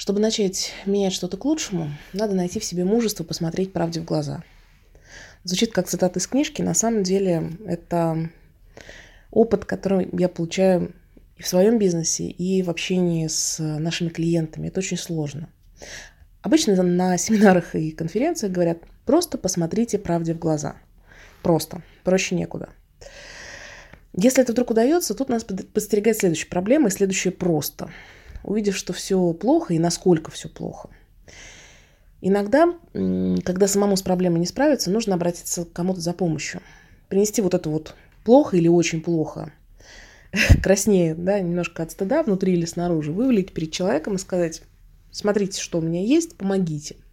Чтобы начать менять что-то к лучшему, надо найти в себе мужество посмотреть правде в глаза. Звучит как цитата из книжки, на самом деле это опыт, который я получаю и в своем бизнесе, и в общении с нашими клиентами. Это очень сложно. Обычно на семинарах и конференциях говорят, просто посмотрите правде в глаза. Просто. Проще некуда. Если это вдруг удается, тут нас подстерегает следующая проблема и следующее просто – увидев, что все плохо и насколько все плохо. Иногда, когда самому с проблемой не справиться, нужно обратиться к кому-то за помощью. Принести вот это вот плохо или очень плохо, краснее, да, немножко от стыда внутри или снаружи, вывалить перед человеком и сказать, смотрите, что у меня есть, помогите –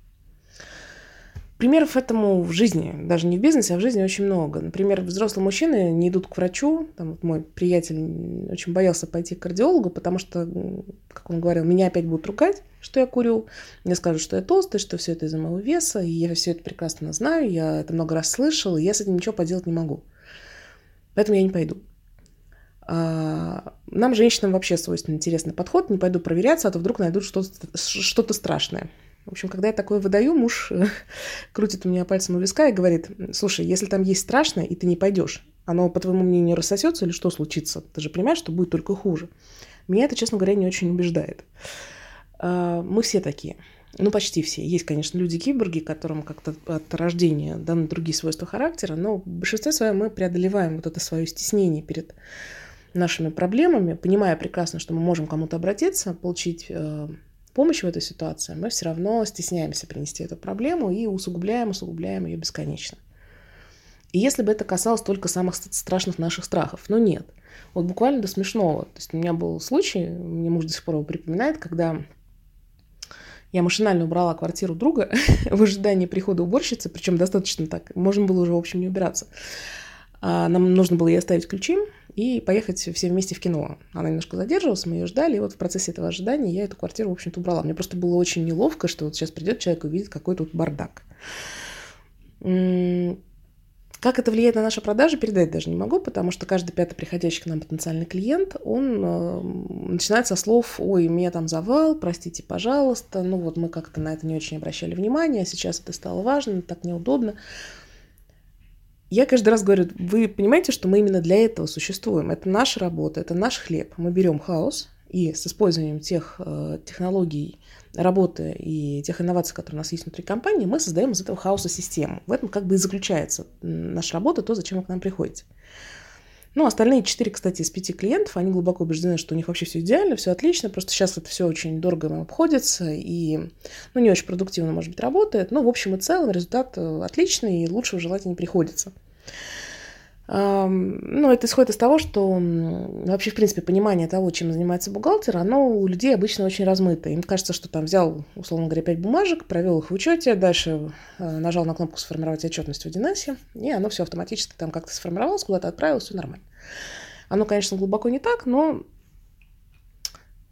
Примеров этому в жизни, даже не в бизнесе, а в жизни очень много. Например, взрослые мужчины не идут к врачу. Там, вот мой приятель очень боялся пойти к кардиологу, потому что, как он говорил, меня опять будут ругать, что я курю. Мне скажут, что я толстый, что все это из-за моего веса. И я все это прекрасно знаю, я это много раз слышал, и я с этим ничего поделать не могу. Поэтому я не пойду. А, нам, женщинам, вообще свойственный интересный подход. Не пойду проверяться, а то вдруг найдут что-то, что-то страшное. В общем, когда я такое выдаю, муж крутит у меня пальцем у виска и говорит, слушай, если там есть страшное, и ты не пойдешь, оно, по твоему мнению, рассосется или что случится? Ты же понимаешь, что будет только хуже. Меня это, честно говоря, не очень убеждает. А, мы все такие. Ну, почти все. Есть, конечно, люди-киборги, которым как-то от рождения даны другие свойства характера, но в большинстве своем мы преодолеваем вот это свое стеснение перед нашими проблемами, понимая прекрасно, что мы можем кому-то обратиться, получить помощи в этой ситуации, мы все равно стесняемся принести эту проблему и усугубляем, усугубляем ее бесконечно. И если бы это касалось только самых страшных наших страхов, но нет. Вот буквально до смешного. То есть у меня был случай, мне муж до сих пор его припоминает, когда я машинально убрала квартиру друга в ожидании прихода уборщицы, причем достаточно так, можно было уже, в общем, не убираться. А нам нужно было ей оставить ключи, и поехать все вместе в кино. Она немножко задерживалась, мы ее ждали, и вот в процессе этого ожидания я эту квартиру, в общем-то, убрала. Мне просто было очень неловко, что вот сейчас придет человек и увидит, какой тут бардак. Как это влияет на наши продажи, передать даже не могу, потому что каждый пятый приходящий к нам потенциальный клиент, он э, начинает со слов «Ой, у меня там завал, простите, пожалуйста». Ну вот мы как-то на это не очень обращали внимания, а сейчас это стало важно, так неудобно. Я каждый раз говорю, вы понимаете, что мы именно для этого существуем. Это наша работа, это наш хлеб. Мы берем хаос и с использованием тех э, технологий работы и тех инноваций, которые у нас есть внутри компании, мы создаем из этого хаоса систему. В этом как бы и заключается наша работа, то, зачем вы к нам приходите. Ну, остальные четыре, кстати, из пяти клиентов, они глубоко убеждены, что у них вообще все идеально, все отлично, просто сейчас это все очень дорого им обходится и, ну, не очень продуктивно, может быть, работает, но в общем и целом результат э, отличный и лучшего желать не приходится. Ну, это исходит из того, что вообще, в принципе, понимание того, чем занимается бухгалтер, оно у людей обычно очень размыто. Им кажется, что там взял, условно говоря, пять бумажек, провел их в учете, дальше э, нажал на кнопку «Сформировать отчетность в 1С», и оно все автоматически там как-то сформировалось, куда-то отправилось, все нормально. Оно, конечно, глубоко не так, но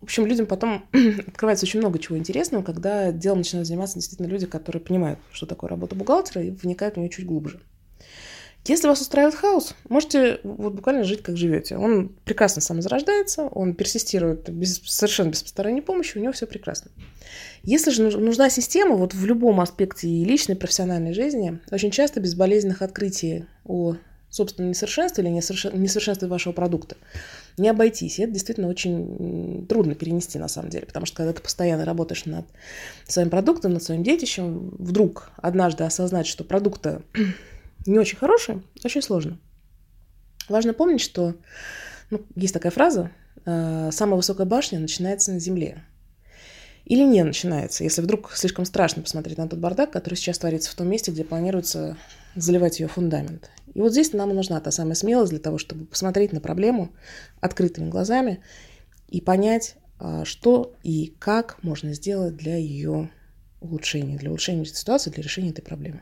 в общем, людям потом открывается очень много чего интересного, когда делом начинают заниматься действительно люди, которые понимают, что такое работа бухгалтера, и вникают в нее чуть глубже. Если вас устраивает хаос, можете вот буквально жить, как живете. Он прекрасно самозарождается, он персистирует без, совершенно без посторонней помощи, у него все прекрасно. Если же нужна система, вот в любом аспекте и личной, и профессиональной жизни, очень часто без болезненных открытий о собственном несовершенстве или несовершенстве вашего продукта не обойтись. И это действительно очень трудно перенести на самом деле, потому что когда ты постоянно работаешь над своим продуктом, над своим детищем, вдруг однажды осознать, что продукта не очень хорошие, очень сложно. Важно помнить, что ну, есть такая фраза э, «самая высокая башня начинается на земле». Или не начинается, если вдруг слишком страшно посмотреть на тот бардак, который сейчас творится в том месте, где планируется заливать ее фундамент. И вот здесь нам нужна та самая смелость для того, чтобы посмотреть на проблему открытыми глазами и понять, э, что и как можно сделать для ее улучшения, для улучшения ситуации, для решения этой проблемы.